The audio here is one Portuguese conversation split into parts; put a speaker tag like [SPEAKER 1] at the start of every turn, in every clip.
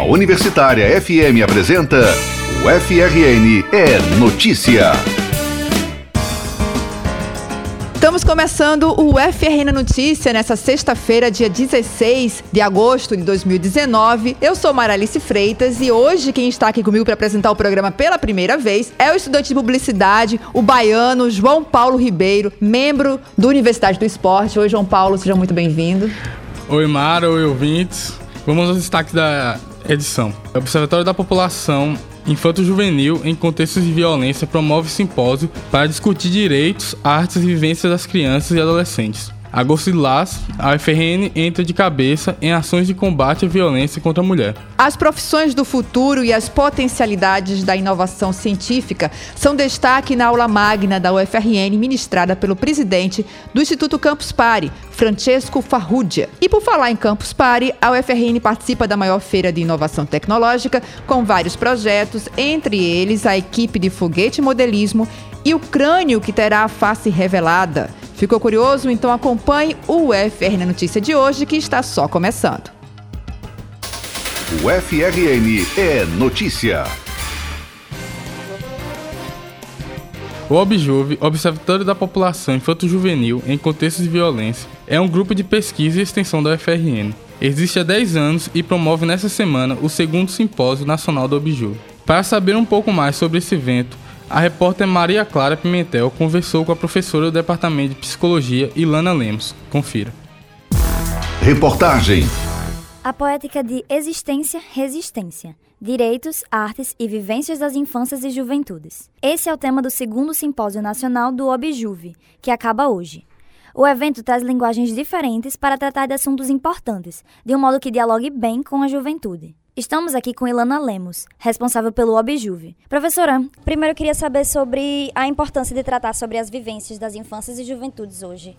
[SPEAKER 1] A Universitária FM apresenta o FRN é Notícia.
[SPEAKER 2] Estamos começando o FRN Notícia nessa sexta-feira, dia 16 de agosto de 2019. Eu sou Maralice Freitas e hoje quem está aqui comigo para apresentar o programa pela primeira vez é o estudante de publicidade, o baiano João Paulo Ribeiro, membro da Universidade do Esporte. Oi, João Paulo, seja muito bem-vindo.
[SPEAKER 3] Oi, Mara, oi, ouvintes. Vamos aos destaques da edição. O Observatório da População Infanto-Juvenil em Contextos de Violência promove simpósio para discutir direitos, artes e vivências das crianças e adolescentes. Agosto Lilás, a UFRN entra de cabeça em ações de combate à violência contra a mulher.
[SPEAKER 2] As profissões do futuro e as potencialidades da inovação científica são destaque na aula magna da UFRN ministrada pelo presidente do Instituto Campus Party, Francesco Farrugia. E por falar em Campus Party, a UFRN participa da maior feira de inovação tecnológica com vários projetos, entre eles a equipe de foguete modelismo e o crânio que terá a face revelada. Ficou curioso? Então acompanhe o UFR na notícia de hoje que está só começando.
[SPEAKER 1] O FRN é notícia.
[SPEAKER 3] O Objuve, Observatório da População Infanto-Juvenil em Contextos de Violência, é um grupo de pesquisa e extensão da UFRN. Existe há 10 anos e promove nesta semana o segundo Simpósio Nacional do Objuve. Para saber um pouco mais sobre esse evento, a repórter Maria Clara Pimentel conversou com a professora do Departamento de Psicologia, Ilana Lemos. Confira.
[SPEAKER 1] Reportagem.
[SPEAKER 4] A poética de existência-resistência. Direitos, artes e vivências das infâncias e juventudes. Esse é o tema do segundo Simpósio Nacional do Objuve, que acaba hoje. O evento traz linguagens diferentes para tratar de assuntos importantes, de um modo que dialogue bem com a juventude. Estamos aqui com Ilana Lemos, responsável pelo Objuve. Professora, primeiro eu queria saber sobre a importância de tratar sobre as vivências das infâncias e juventudes hoje.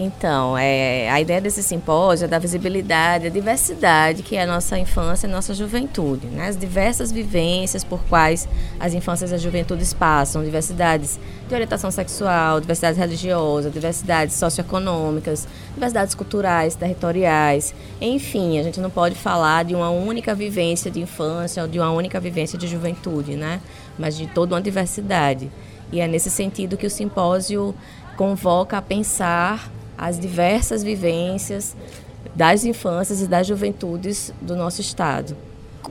[SPEAKER 5] Então, é, a ideia desse simpósio é dar visibilidade à diversidade que é a nossa infância e nossa juventude. Né? As diversas vivências por quais as infâncias e as juventudes passam, diversidades de orientação sexual, diversidades religiosas, diversidades socioeconômicas, diversidades culturais, territoriais. Enfim, a gente não pode falar de uma única vivência de infância ou de uma única vivência de juventude, né? mas de toda uma diversidade. E é nesse sentido que o simpósio convoca a pensar as diversas vivências das infâncias e das juventudes do nosso estado.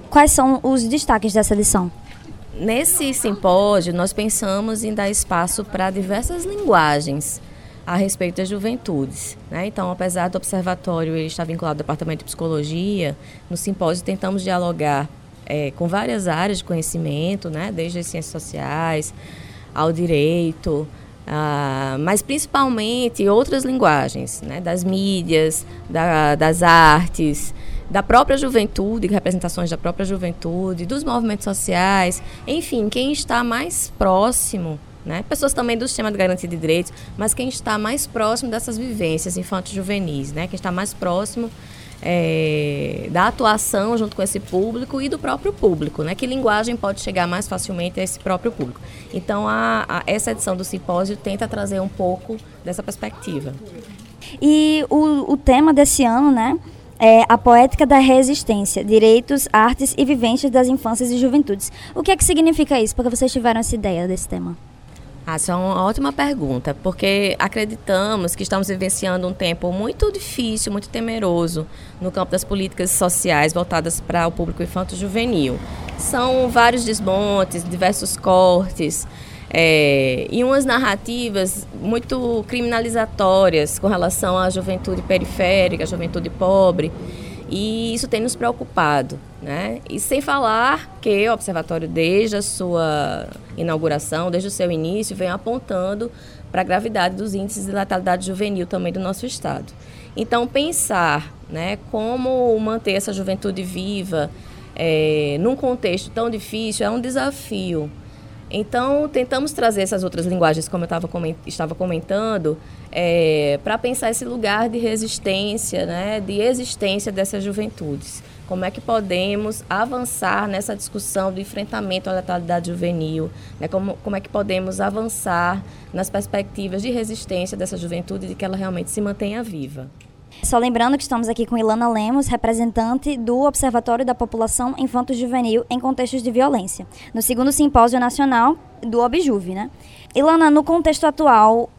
[SPEAKER 4] Quais são os destaques dessa edição?
[SPEAKER 5] Nesse simpósio, nós pensamos em dar espaço para diversas linguagens a respeito das juventudes. Né? Então, apesar do observatório ele estar vinculado ao Departamento de Psicologia, no simpósio tentamos dialogar é, com várias áreas de conhecimento, né? desde as ciências sociais ao direito, ah, mas principalmente outras linguagens, né, das mídias, da, das artes, da própria juventude, representações da própria juventude, dos movimentos sociais, enfim, quem está mais próximo, né, pessoas também do sistema de garantia de direitos, mas quem está mais próximo dessas vivências infantis juvenis, né, quem está mais próximo é, da atuação junto com esse público e do próprio público, né? Que linguagem pode chegar mais facilmente a esse próprio público. Então, a, a, essa edição do simpósio tenta trazer um pouco dessa perspectiva.
[SPEAKER 4] E o, o tema desse ano, né? É a poética da resistência, direitos, artes e vivências das infâncias e juventudes. O que é que significa isso? Porque vocês tiveram essa ideia desse tema.
[SPEAKER 5] Ah, essa é uma ótima pergunta, porque acreditamos que estamos vivenciando um tempo muito difícil, muito temeroso no campo das políticas sociais voltadas para o público infanto-juvenil. São vários desmontes, diversos cortes, é, e umas narrativas muito criminalizatórias com relação à juventude periférica, à juventude pobre. E isso tem nos preocupado. Né? E sem falar que o Observatório, desde a sua inauguração, desde o seu início, vem apontando para a gravidade dos índices de letalidade juvenil também do nosso Estado. Então, pensar né, como manter essa juventude viva é, num contexto tão difícil é um desafio. Então, tentamos trazer essas outras linguagens, como eu tava, estava comentando, é, para pensar esse lugar de resistência, né, de existência dessas juventudes. Como é que podemos avançar nessa discussão do enfrentamento à letalidade juvenil? Né, como, como é que podemos avançar nas perspectivas de resistência dessa juventude, de que ela realmente se mantenha viva?
[SPEAKER 4] Só lembrando que estamos aqui com Ilana Lemos, representante do Observatório da População Infanto-Juvenil em Contextos de Violência, no segundo simpósio nacional do Objuve, né? Ilana, no contexto atual,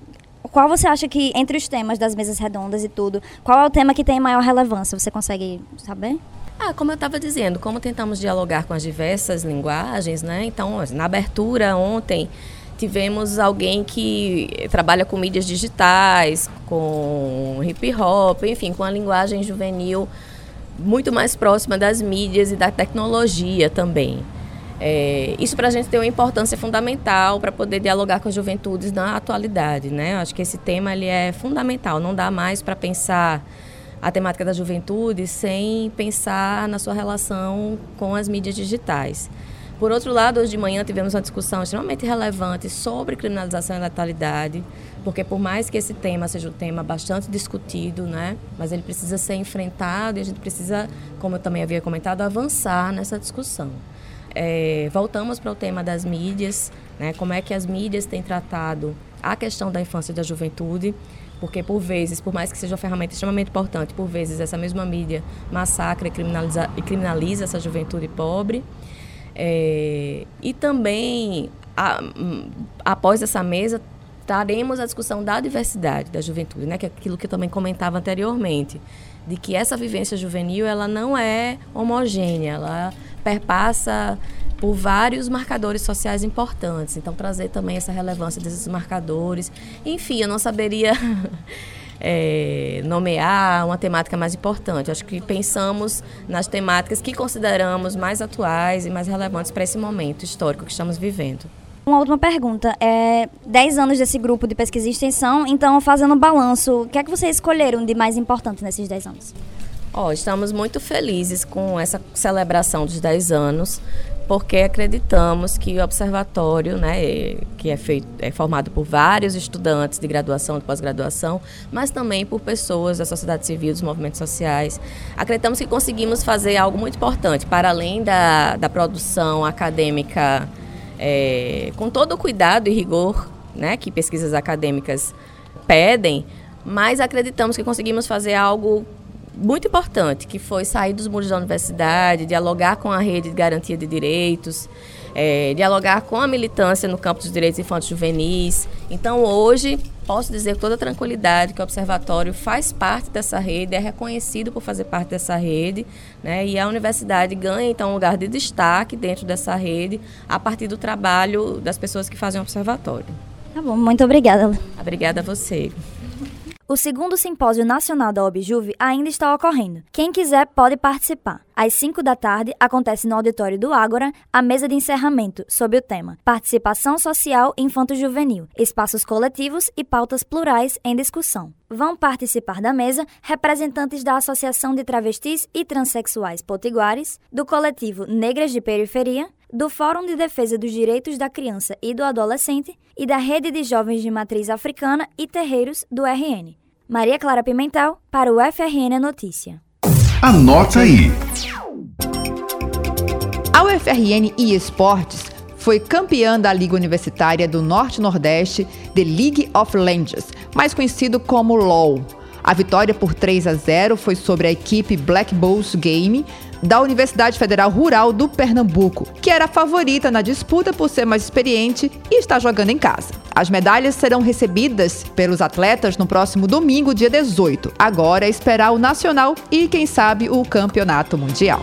[SPEAKER 4] qual você acha que, entre os temas das mesas redondas e tudo, qual é o tema que tem maior relevância? Você consegue saber?
[SPEAKER 5] Ah, como eu estava dizendo, como tentamos dialogar com as diversas linguagens, né? Então, na abertura ontem, tivemos alguém que trabalha com mídias digitais, com hip hop, enfim, com a linguagem juvenil muito mais próxima das mídias e da tecnologia também. É, isso para a gente tem uma importância fundamental para poder dialogar com as juventudes na atualidade, né? Eu acho que esse tema ele é fundamental. Não dá mais para pensar a temática da juventude sem pensar na sua relação com as mídias digitais. Por outro lado, hoje de manhã tivemos uma discussão extremamente relevante sobre criminalização e letalidade, porque por mais que esse tema seja um tema bastante discutido, né, mas ele precisa ser enfrentado e a gente precisa, como eu também havia comentado, avançar nessa discussão. É, voltamos para o tema das mídias, né, como é que as mídias têm tratado a questão da infância e da juventude, porque por vezes, por mais que seja uma ferramenta extremamente importante, por vezes essa mesma mídia massacra e criminaliza, e criminaliza essa juventude pobre. É, e também, a, após essa mesa, traremos a discussão da diversidade da juventude, né? que é aquilo que eu também comentava anteriormente, de que essa vivência juvenil ela não é homogênea, ela perpassa por vários marcadores sociais importantes. Então, trazer também essa relevância desses marcadores. Enfim, eu não saberia é, nomear uma temática mais importante. Acho que pensamos nas temáticas que consideramos mais atuais e mais relevantes para esse momento histórico que estamos vivendo.
[SPEAKER 4] Uma última pergunta. É, dez anos desse grupo de pesquisa e extensão, então, fazendo um balanço, o que é que vocês escolheram de mais importante nesses dez anos?
[SPEAKER 5] Oh, estamos muito felizes com essa celebração dos 10 anos, porque acreditamos que o observatório, né, que é, feito, é formado por vários estudantes de graduação, de pós-graduação, mas também por pessoas da sociedade civil, dos movimentos sociais, acreditamos que conseguimos fazer algo muito importante, para além da, da produção acadêmica é, com todo o cuidado e rigor né, que pesquisas acadêmicas pedem, mas acreditamos que conseguimos fazer algo muito importante, que foi sair dos muros da universidade, dialogar com a rede de garantia de direitos, é, dialogar com a militância no campo dos direitos infantis juvenis. Então, hoje, posso dizer com toda tranquilidade que o Observatório faz parte dessa rede, é reconhecido por fazer parte dessa rede, né, e a universidade ganha, então, um lugar de destaque dentro dessa rede, a partir do trabalho das pessoas que fazem o Observatório.
[SPEAKER 4] Tá bom, muito obrigada.
[SPEAKER 5] Obrigada a você.
[SPEAKER 4] O segundo simpósio nacional da Objuve ainda está ocorrendo. Quem quiser pode participar. Às 5 da tarde, acontece no auditório do Ágora a mesa de encerramento sob o tema Participação Social Infanto-Juvenil, Espaços Coletivos e Pautas Plurais em Discussão. Vão participar da mesa representantes da Associação de Travestis e Transsexuais Potiguares, do coletivo Negras de Periferia, do Fórum de Defesa dos Direitos da Criança e do Adolescente e da Rede de Jovens de Matriz Africana e Terreiros do RN. Maria Clara Pimentel, para o FRN Notícia.
[SPEAKER 1] Anota aí.
[SPEAKER 2] A UFRN e Esportes foi campeã da Liga Universitária do Norte-Nordeste The League of Legends, mais conhecido como LoL. A vitória por 3 a 0 foi sobre a equipe Black Bulls Game da Universidade Federal Rural do Pernambuco, que era a favorita na disputa por ser mais experiente e está jogando em casa. As medalhas serão recebidas pelos atletas no próximo domingo, dia 18. Agora é esperar o Nacional e, quem sabe, o Campeonato Mundial.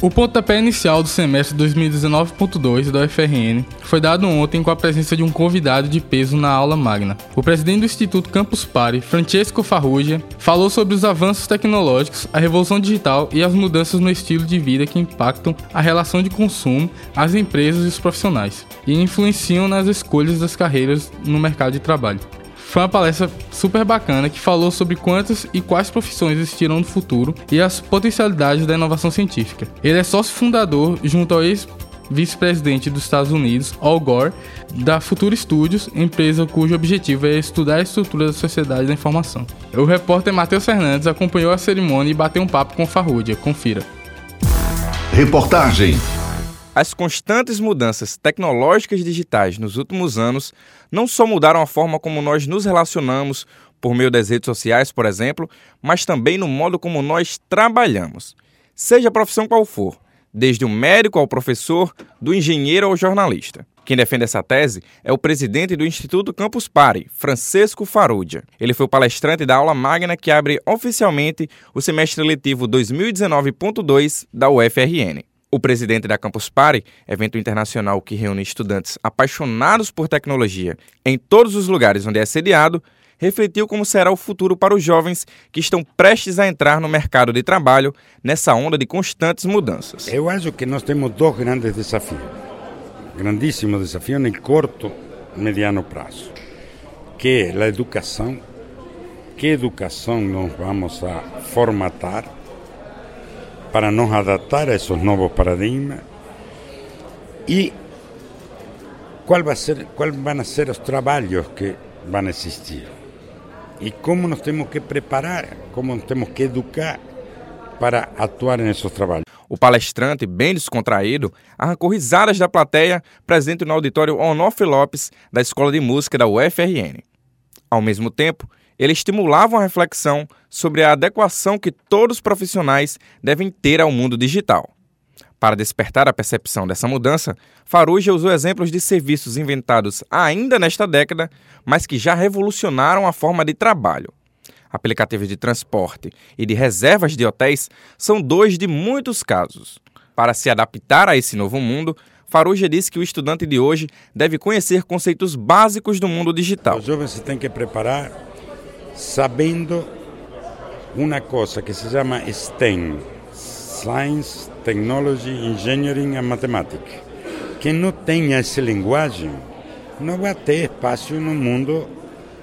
[SPEAKER 3] O pontapé inicial do semestre 2019.2 da UFRN foi dado ontem com a presença de um convidado de peso na aula magna. O presidente do Instituto Campus Party, Francesco Farrugia, falou sobre os avanços tecnológicos, a revolução digital e as mudanças no estilo de vida que impactam a relação de consumo, as empresas e os profissionais, e influenciam nas escolhas das carreiras no mercado de trabalho. Foi uma palestra super bacana que falou sobre quantas e quais profissões existirão no futuro e as potencialidades da inovação científica. Ele é sócio fundador, junto ao ex vice-presidente dos Estados Unidos, Al Gore, da Futura Studios, empresa cujo objetivo é estudar a estrutura da sociedade da informação. O repórter Matheus Fernandes acompanhou a cerimônia e bateu um papo com Farrudia. Confira.
[SPEAKER 1] Reportagem.
[SPEAKER 6] As constantes mudanças tecnológicas digitais nos últimos anos não só mudaram a forma como nós nos relacionamos, por meio das redes sociais, por exemplo, mas também no modo como nós trabalhamos. Seja a profissão qual for, desde o médico ao professor, do engenheiro ao jornalista. Quem defende essa tese é o presidente do Instituto Campus Party, Francisco Farúdia. Ele foi o palestrante da aula magna que abre oficialmente o semestre letivo 2019.2 da UFRN. O presidente da Campus Party, evento internacional que reúne estudantes apaixonados por tecnologia em todos os lugares onde é sediado, refletiu como será o futuro para os jovens que estão prestes a entrar no mercado de trabalho nessa onda de constantes mudanças.
[SPEAKER 7] Eu acho que nós temos dois grandes desafios. Grandíssimo desafio no curto e mediano prazo, que é a educação. Que educação nós vamos a formatar para nos adaptar a esses novos paradigmas e qual vai ser, qual vão ser os trabalhos que vão existir e como nos temos que preparar, como nos temos que educar para atuar nesses trabalhos.
[SPEAKER 6] O palestrante, bem descontraído, arrancou risadas da plateia presente no auditório Onofre Lopes da Escola de Música da UFRN. Ao mesmo tempo, ele estimulava uma reflexão sobre a adequação que todos os profissionais devem ter ao mundo digital. Para despertar a percepção dessa mudança, Faruja usou exemplos de serviços inventados ainda nesta década, mas que já revolucionaram a forma de trabalho. Aplicativos de transporte e de reservas de hotéis são dois de muitos casos. Para se adaptar a esse novo mundo, Faruja disse que o estudante de hoje deve conhecer conceitos básicos do mundo digital.
[SPEAKER 7] Os jovens se têm que preparar sabendo uma coisa que se chama STEM, Science, Technology, Engineering and Mathematics. Quem não tem essa linguagem não vai ter espaço no mundo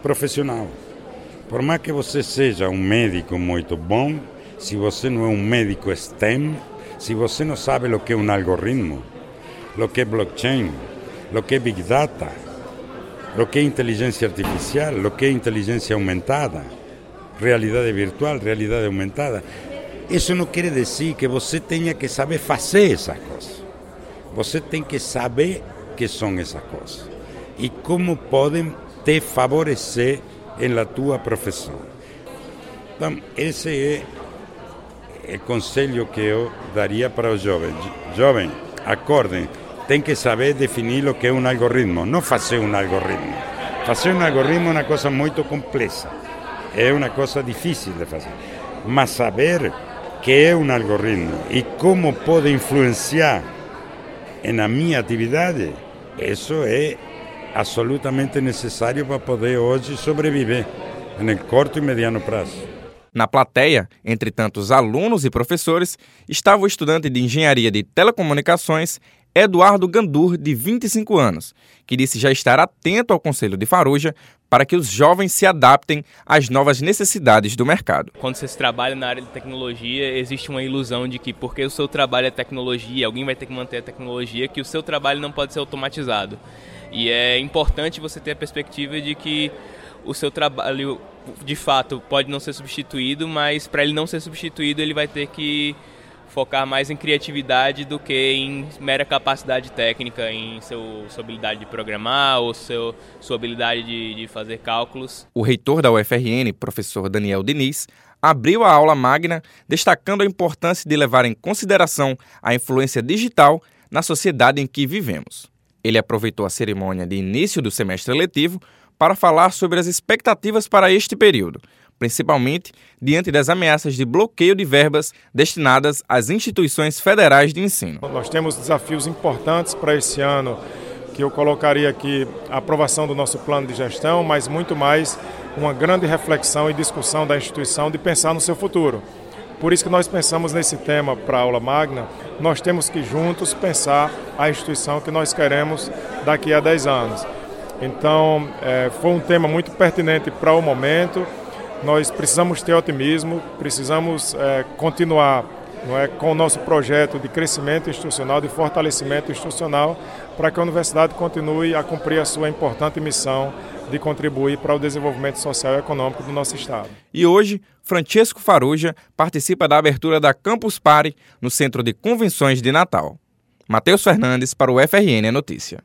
[SPEAKER 7] profissional. Por mais que você seja um médico muito bom, se você não é um médico STEM, se você não sabe o que é um algoritmo, o que é blockchain, o que é Big Data, o que é inteligência artificial, o que é inteligência aumentada, realidade virtual, realidade aumentada. Isso não quer dizer que você tenha que saber fazer essas coisas. Você tem que saber que são essas coisas e como podem te favorecer na tua profissão. Então, esse é o conselho que eu daria para os jovens. Jovem, acordem, tem que saber definir o que é um algoritmo, não fazer um algoritmo. Fazer um algoritmo é uma coisa muito complexa, é uma coisa difícil de fazer. Mas saber que é um algoritmo e como pode influenciar na minha atividade, isso é absolutamente necessário para poder hoje sobreviver no curto e mediano prazo.
[SPEAKER 6] Na plateia, entre tantos alunos e professores, estava o estudante de Engenharia de Telecomunicações Eduardo Gandur, de 25 anos, que disse já estar atento ao Conselho de Faruja para que os jovens se adaptem às novas necessidades do mercado.
[SPEAKER 8] Quando você trabalha na área de tecnologia, existe uma ilusão de que porque o seu trabalho é tecnologia, alguém vai ter que manter a tecnologia, que o seu trabalho não pode ser automatizado. E é importante você ter a perspectiva de que o seu trabalho, de fato, pode não ser substituído, mas para ele não ser substituído, ele vai ter que focar mais em criatividade do que em mera capacidade técnica, em seu, sua habilidade de programar ou seu, sua habilidade de, de fazer cálculos.
[SPEAKER 6] O reitor da UFRN, professor Daniel Diniz, abriu a aula magna destacando a importância de levar em consideração a influência digital na sociedade em que vivemos. Ele aproveitou a cerimônia de início do semestre letivo para falar sobre as expectativas para este período, principalmente diante das ameaças de bloqueio de verbas destinadas às instituições federais de ensino.
[SPEAKER 9] Nós temos desafios importantes para esse ano, que eu colocaria aqui a aprovação do nosso plano de gestão, mas muito mais uma grande reflexão e discussão da instituição de pensar no seu futuro. Por isso que nós pensamos nesse tema para a aula magna, nós temos que juntos pensar a instituição que nós queremos daqui a 10 anos. Então, é, foi um tema muito pertinente para o momento, nós precisamos ter otimismo, precisamos é, continuar não é, com o nosso projeto de crescimento institucional, de fortalecimento institucional, para que a universidade continue a cumprir a sua importante missão de contribuir para o desenvolvimento social e econômico do nosso Estado.
[SPEAKER 6] E hoje, Francesco Faruja participa da abertura da Campus Party no Centro de Convenções de Natal. Matheus Fernandes para o FRN Notícia.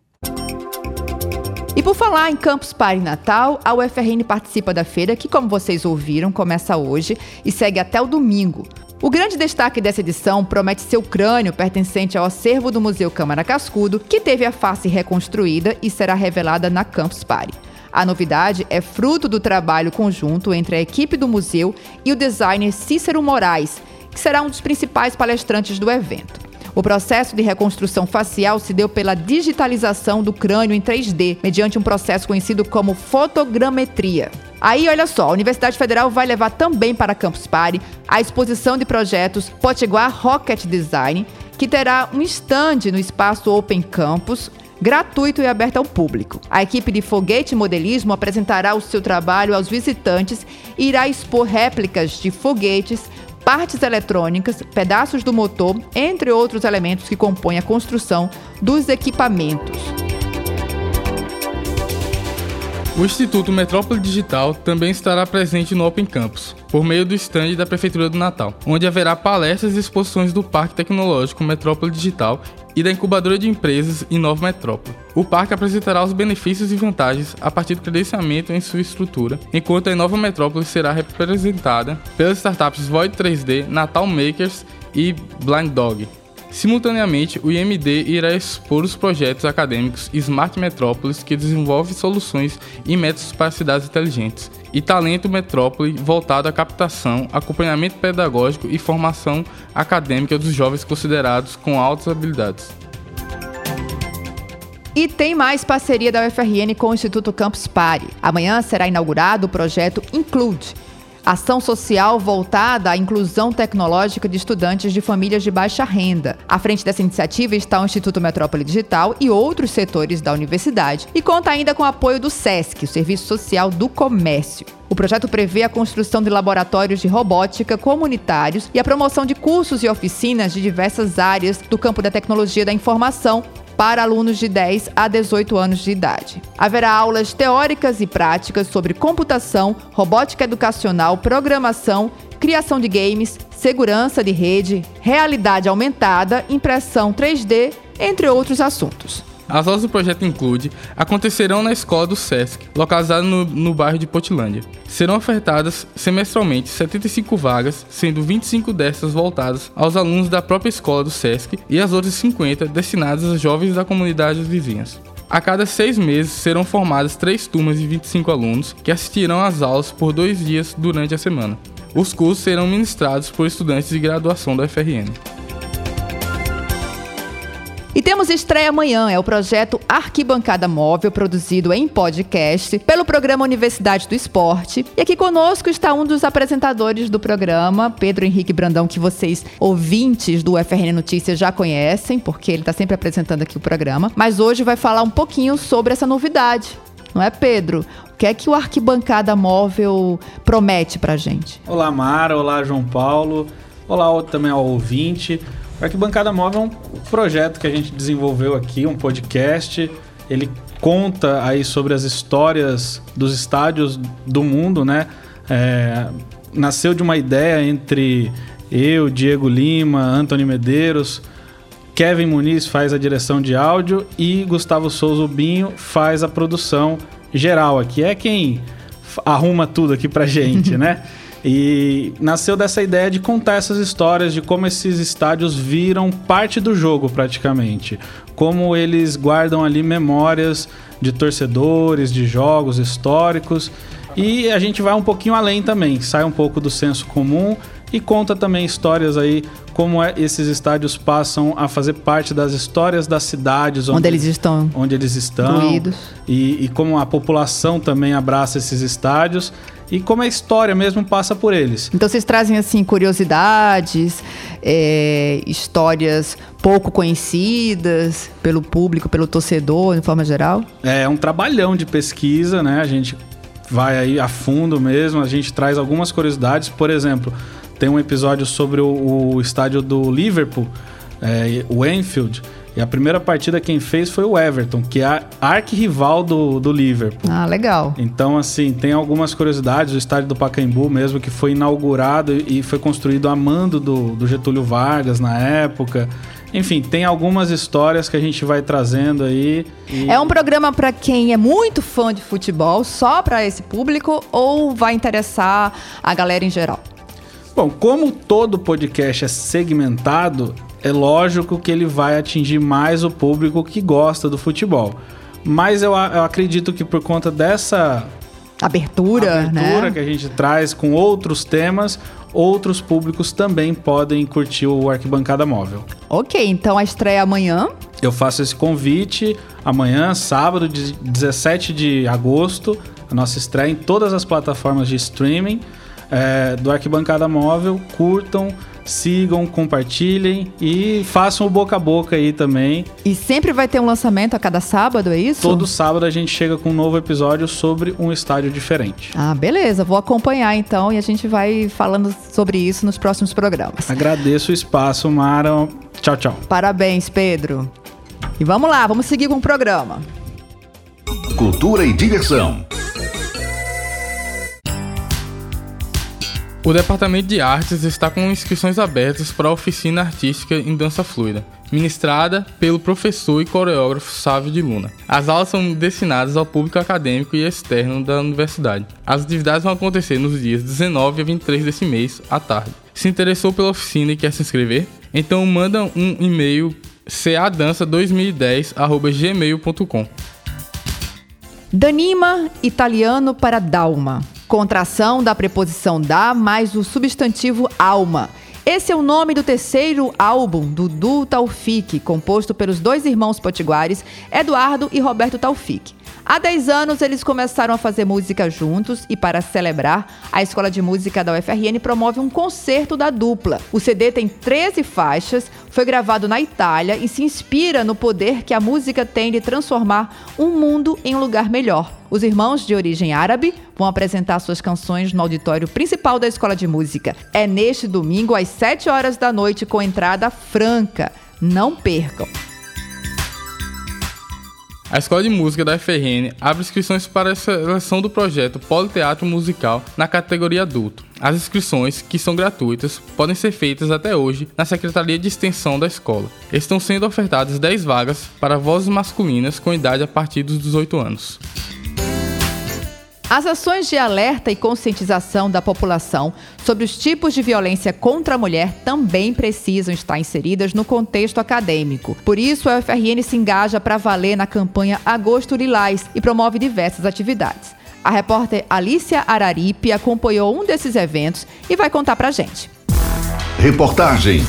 [SPEAKER 2] E por falar em Campus Party Natal, a UFRN participa da feira que, como vocês ouviram, começa hoje e segue até o domingo. O grande destaque dessa edição promete ser o crânio pertencente ao acervo do Museu Câmara Cascudo, que teve a face reconstruída e será revelada na Campus Party. A novidade é fruto do trabalho conjunto entre a equipe do museu e o designer Cícero Moraes, que será um dos principais palestrantes do evento. O processo de reconstrução facial se deu pela digitalização do crânio em 3D, mediante um processo conhecido como fotogrametria. Aí, olha só, a Universidade Federal vai levar também para Campus Party a exposição de projetos Potiguar Rocket Design, que terá um estande no espaço Open Campus, gratuito e aberto ao público. A equipe de foguete modelismo apresentará o seu trabalho aos visitantes e irá expor réplicas de foguetes, partes eletrônicas, pedaços do motor, entre outros elementos que compõem a construção dos equipamentos.
[SPEAKER 3] O Instituto Metrópole Digital também estará presente no Open Campus, por meio do estande da Prefeitura do Natal, onde haverá palestras e exposições do Parque Tecnológico Metrópole Digital e da incubadora de empresas Inova Metrópole. O parque apresentará os benefícios e vantagens a partir do credenciamento em sua estrutura, enquanto a Inova Metrópole será representada pelas startups Void 3D, Natal Makers e Blind Dog. Simultaneamente, o IMD irá expor os projetos acadêmicos Smart Metrópolis, que desenvolve soluções e métodos para cidades inteligentes, e Talento Metrópole, voltado à captação, acompanhamento pedagógico e formação acadêmica dos jovens considerados com altas habilidades.
[SPEAKER 2] E tem mais parceria da UFRN com o Instituto Campus Party. Amanhã será inaugurado o projeto Include, Ação social voltada à inclusão tecnológica de estudantes de famílias de baixa renda. À frente dessa iniciativa está o Instituto Metrópole Digital e outros setores da universidade, e conta ainda com o apoio do SESC, o Serviço Social do Comércio. O projeto prevê a construção de laboratórios de robótica comunitários e a promoção de cursos e oficinas de diversas áreas do campo da tecnologia da informação para alunos de 10 a 18 anos de idade. Haverá aulas teóricas e práticas sobre computação, robótica educacional, programação, criação de games, segurança de rede, realidade aumentada, impressão 3D, entre outros assuntos.
[SPEAKER 3] As aulas do projeto Include acontecerão na escola do SESC, localizada no, no bairro de Potilândia. Serão ofertadas semestralmente 75 vagas, sendo 25 dessas voltadas aos alunos da própria escola do SESC e as outras 50 destinadas a jovens da comunidade vizinhas. A cada seis meses serão formadas três turmas de 25 alunos que assistirão às aulas por dois dias durante a semana. Os cursos serão ministrados por estudantes de graduação da FRN.
[SPEAKER 2] E temos estreia amanhã, é o projeto Arquibancada Móvel, produzido em podcast pelo programa Universidade do Esporte. E aqui conosco está um dos apresentadores do programa, Pedro Henrique Brandão, que vocês, ouvintes do FRN Notícias, já conhecem, porque ele está sempre apresentando aqui o programa. Mas hoje vai falar um pouquinho sobre essa novidade. Não é, Pedro? O que é que o Arquibancada Móvel promete pra gente?
[SPEAKER 10] Olá, Mara. Olá, João Paulo. Olá também ao ouvinte. O Arquibancada Móvel é um projeto que a gente desenvolveu aqui, um podcast. Ele conta aí sobre as histórias dos estádios do mundo, né? É, nasceu de uma ideia entre eu, Diego Lima, Antônio Medeiros, Kevin Muniz faz a direção de áudio e Gustavo Souza Binho faz a produção geral aqui. É quem arruma tudo aqui pra gente, né? E nasceu dessa ideia de contar essas histórias de como esses estádios viram parte do jogo praticamente. Como eles guardam ali memórias de torcedores, de jogos históricos. E a gente vai um pouquinho além também, sai um pouco do senso comum e conta também histórias aí como é, esses estádios passam a fazer parte das histórias das cidades
[SPEAKER 2] onde, onde eles estão
[SPEAKER 10] onde eles estão e, e, como a população também abraça esses estádios e como a história mesmo passa por eles.
[SPEAKER 2] Então vocês trazem assim curiosidades, é, histórias pouco conhecidas pelo público, pelo torcedor, de forma geral?
[SPEAKER 10] É um trabalhão de pesquisa, né? A gente vai aí a fundo mesmo, a gente traz algumas curiosidades, por exemplo, tem um episódio sobre o, o estádio do Liverpool, é, o Enfield, E a primeira partida quem fez foi o Everton, que é arquirrival do, do Liverpool.
[SPEAKER 2] Ah, legal.
[SPEAKER 10] Então, assim, tem algumas curiosidades. O estádio do Pacaembu mesmo, que foi inaugurado e foi construído a mando do, do Getúlio Vargas na época. Enfim, tem algumas histórias que a gente vai trazendo aí.
[SPEAKER 2] E... É um programa para quem é muito fã de futebol, só para esse público, ou vai interessar a galera em geral?
[SPEAKER 10] Bom, como todo podcast é segmentado, é lógico que ele vai atingir mais o público que gosta do futebol. Mas eu, eu acredito que por conta dessa
[SPEAKER 2] abertura,
[SPEAKER 10] abertura
[SPEAKER 2] né?
[SPEAKER 10] que a gente traz com outros temas, outros públicos também podem curtir o Arquibancada Móvel.
[SPEAKER 2] Ok, então a estreia amanhã.
[SPEAKER 10] Eu faço esse convite amanhã, sábado, 17 de agosto, a nossa estreia em todas as plataformas de streaming é, do Arquibancada Móvel. Curtam, sigam, compartilhem e façam o boca a boca aí também.
[SPEAKER 2] E sempre vai ter um lançamento a cada sábado, é isso?
[SPEAKER 10] Todo sábado a gente chega com um novo episódio sobre um estádio diferente.
[SPEAKER 2] Ah, beleza. Vou acompanhar então e a gente vai falando sobre isso nos próximos programas.
[SPEAKER 10] Agradeço o espaço, Mara. Tchau, tchau.
[SPEAKER 2] Parabéns, Pedro. E vamos lá, vamos seguir com o programa.
[SPEAKER 1] Cultura e diversão.
[SPEAKER 3] O Departamento de Artes está com inscrições abertas para a oficina artística em dança fluida, ministrada pelo professor e coreógrafo Sávio de Luna. As aulas são destinadas ao público acadêmico e externo da universidade. As atividades vão acontecer nos dias 19 a 23 desse mês, à tarde. Se interessou pela oficina e quer se inscrever? Então manda um e-mail cadança2010@gmail.com.
[SPEAKER 2] Danima, italiano para dalma contração da preposição da mais o substantivo alma. Esse é o nome do terceiro álbum do Du Taufik, composto pelos dois irmãos potiguares, Eduardo e Roberto Taufik. Há 10 anos eles começaram a fazer música juntos e para celebrar, a Escola de Música da UFRN promove um concerto da dupla. O CD tem 13 faixas, foi gravado na Itália e se inspira no poder que a música tem de transformar um mundo em um lugar melhor. Os irmãos de origem árabe vão apresentar suas canções no auditório principal da Escola de Música. É neste domingo às 7 horas da noite com entrada franca. Não percam!
[SPEAKER 3] A Escola de Música da FRN abre inscrições para a seleção do projeto Politeatro Musical na categoria adulto. As inscrições, que são gratuitas, podem ser feitas até hoje na Secretaria de Extensão da escola. Estão sendo ofertadas 10 vagas para vozes masculinas com idade a partir dos 18 anos.
[SPEAKER 2] As ações de alerta e conscientização da população sobre os tipos de violência contra a mulher também precisam estar inseridas no contexto acadêmico. Por isso, a UFRN se engaja para valer na campanha Agosto Lilás e promove diversas atividades. A repórter Alicia Araripe acompanhou um desses eventos e vai contar pra gente.
[SPEAKER 1] Reportagem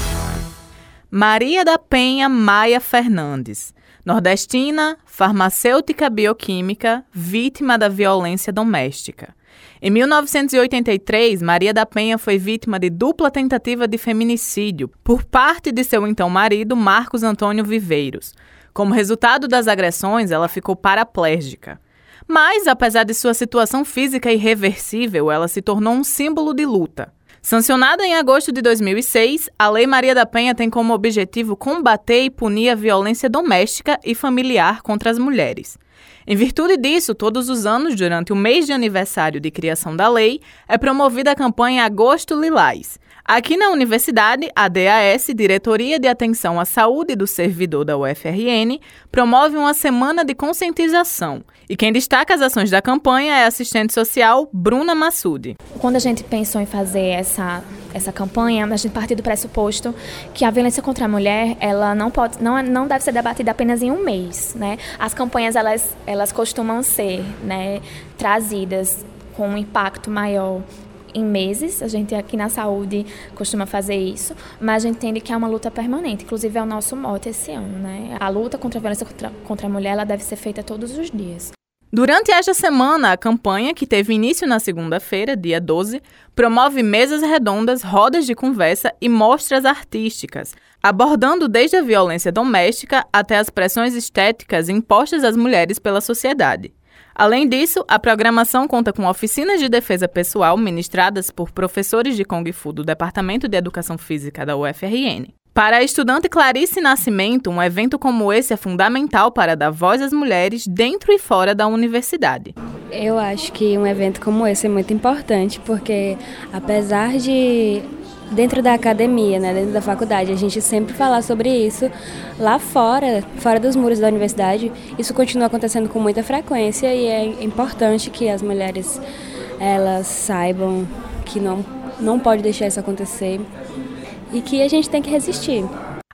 [SPEAKER 11] Maria da Penha Maia Fernandes Nordestina, farmacêutica bioquímica, vítima da violência doméstica. Em 1983, Maria da Penha foi vítima de dupla tentativa de feminicídio por parte de seu então marido, Marcos Antônio Viveiros. Como resultado das agressões, ela ficou paraplégica. Mas, apesar de sua situação física irreversível, ela se tornou um símbolo de luta. Sancionada em agosto de 2006, a Lei Maria da Penha tem como objetivo combater e punir a violência doméstica e familiar contra as mulheres. Em virtude disso, todos os anos, durante o mês de aniversário de criação da lei, é promovida a campanha Agosto Lilás, Aqui na universidade, a DAS, Diretoria de Atenção à Saúde do Servidor da UFRN, promove uma semana de conscientização. E quem destaca as ações da campanha é a assistente social Bruna Massude.
[SPEAKER 12] Quando a gente pensou em fazer essa, essa campanha, a gente partiu do pressuposto que a violência contra a mulher, ela não pode, não, não deve ser debatida apenas em um mês, né? As campanhas elas, elas costumam ser, né, trazidas com um impacto maior em meses. A gente aqui na saúde costuma fazer isso, mas a gente entende que é uma luta permanente. Inclusive é o nosso mote esse ano, né? A luta contra a violência contra, contra a mulher ela deve ser feita todos os dias.
[SPEAKER 11] Durante esta semana, a campanha, que teve início na segunda-feira, dia 12, promove mesas redondas, rodas de conversa e mostras artísticas, abordando desde a violência doméstica até as pressões estéticas impostas às mulheres pela sociedade. Além disso, a programação conta com oficinas de defesa pessoal ministradas por professores de Kung Fu do Departamento de Educação Física da UFRN. Para a estudante Clarice Nascimento, um evento como esse é fundamental para dar voz às mulheres dentro e fora da universidade.
[SPEAKER 13] Eu acho que um evento como esse é muito importante porque, apesar de dentro da academia, né, dentro da faculdade, a gente sempre falar sobre isso lá fora, fora dos muros da universidade, isso continua acontecendo com muita frequência e é importante que as mulheres elas saibam que não não pode deixar isso acontecer e que a gente tem que resistir.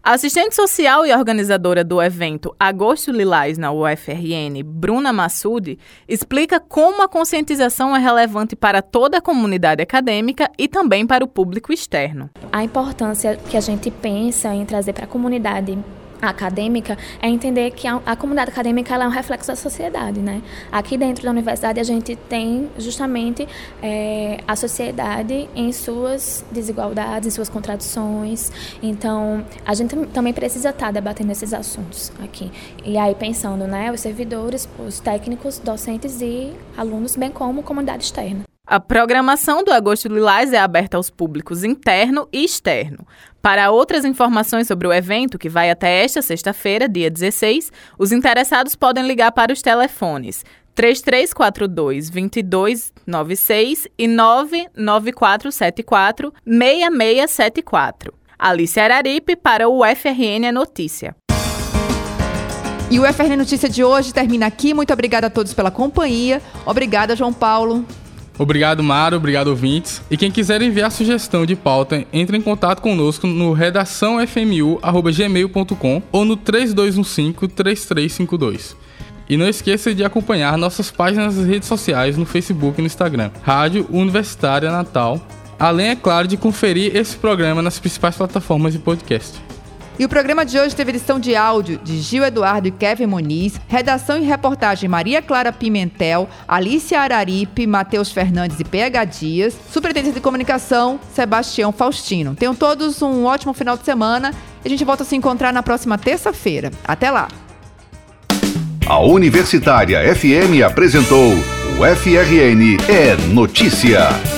[SPEAKER 11] A assistente social e organizadora do evento Agosto Lilás na UFRN, Bruna Massoudi, explica como a conscientização é relevante para toda a comunidade acadêmica e também para o público externo.
[SPEAKER 12] A importância que a gente pensa em trazer para a comunidade acadêmica é entender que a, a comunidade acadêmica é um reflexo da sociedade, né? Aqui dentro da universidade a gente tem justamente é, a sociedade em suas desigualdades, em suas contradições. Então a gente também precisa estar debatendo esses assuntos aqui. E aí pensando, né, os servidores, os técnicos, docentes e alunos, bem como comunidade externa.
[SPEAKER 11] A programação do Agosto Lilás é aberta aos públicos interno e externo. Para outras informações sobre o evento, que vai até esta sexta-feira, dia 16, os interessados podem ligar para os telefones 3342 2296 e 99474 6674. Alice Araripe para o UFRN é Notícia.
[SPEAKER 2] E o UFRN Notícia de hoje termina aqui. Muito obrigada a todos pela companhia. Obrigada, João Paulo.
[SPEAKER 3] Obrigado, Mário. Obrigado, ouvintes. E quem quiser enviar sugestão de pauta, entre em contato conosco no redaçãofmu.gmail.com ou no 3215-3352. E não esqueça de acompanhar nossas páginas nas redes sociais no Facebook e no Instagram. Rádio Universitária Natal. Além, é claro, de conferir esse programa nas principais plataformas de podcast.
[SPEAKER 2] E o programa de hoje teve edição de áudio de Gil Eduardo e Kevin Muniz, redação e reportagem Maria Clara Pimentel, Alicia Araripe, Matheus Fernandes e PH Dias, superintendente de comunicação Sebastião Faustino. Tenham todos um ótimo final de semana e a gente volta a se encontrar na próxima terça-feira. Até lá!
[SPEAKER 1] A Universitária FM apresentou o FRN é Notícia.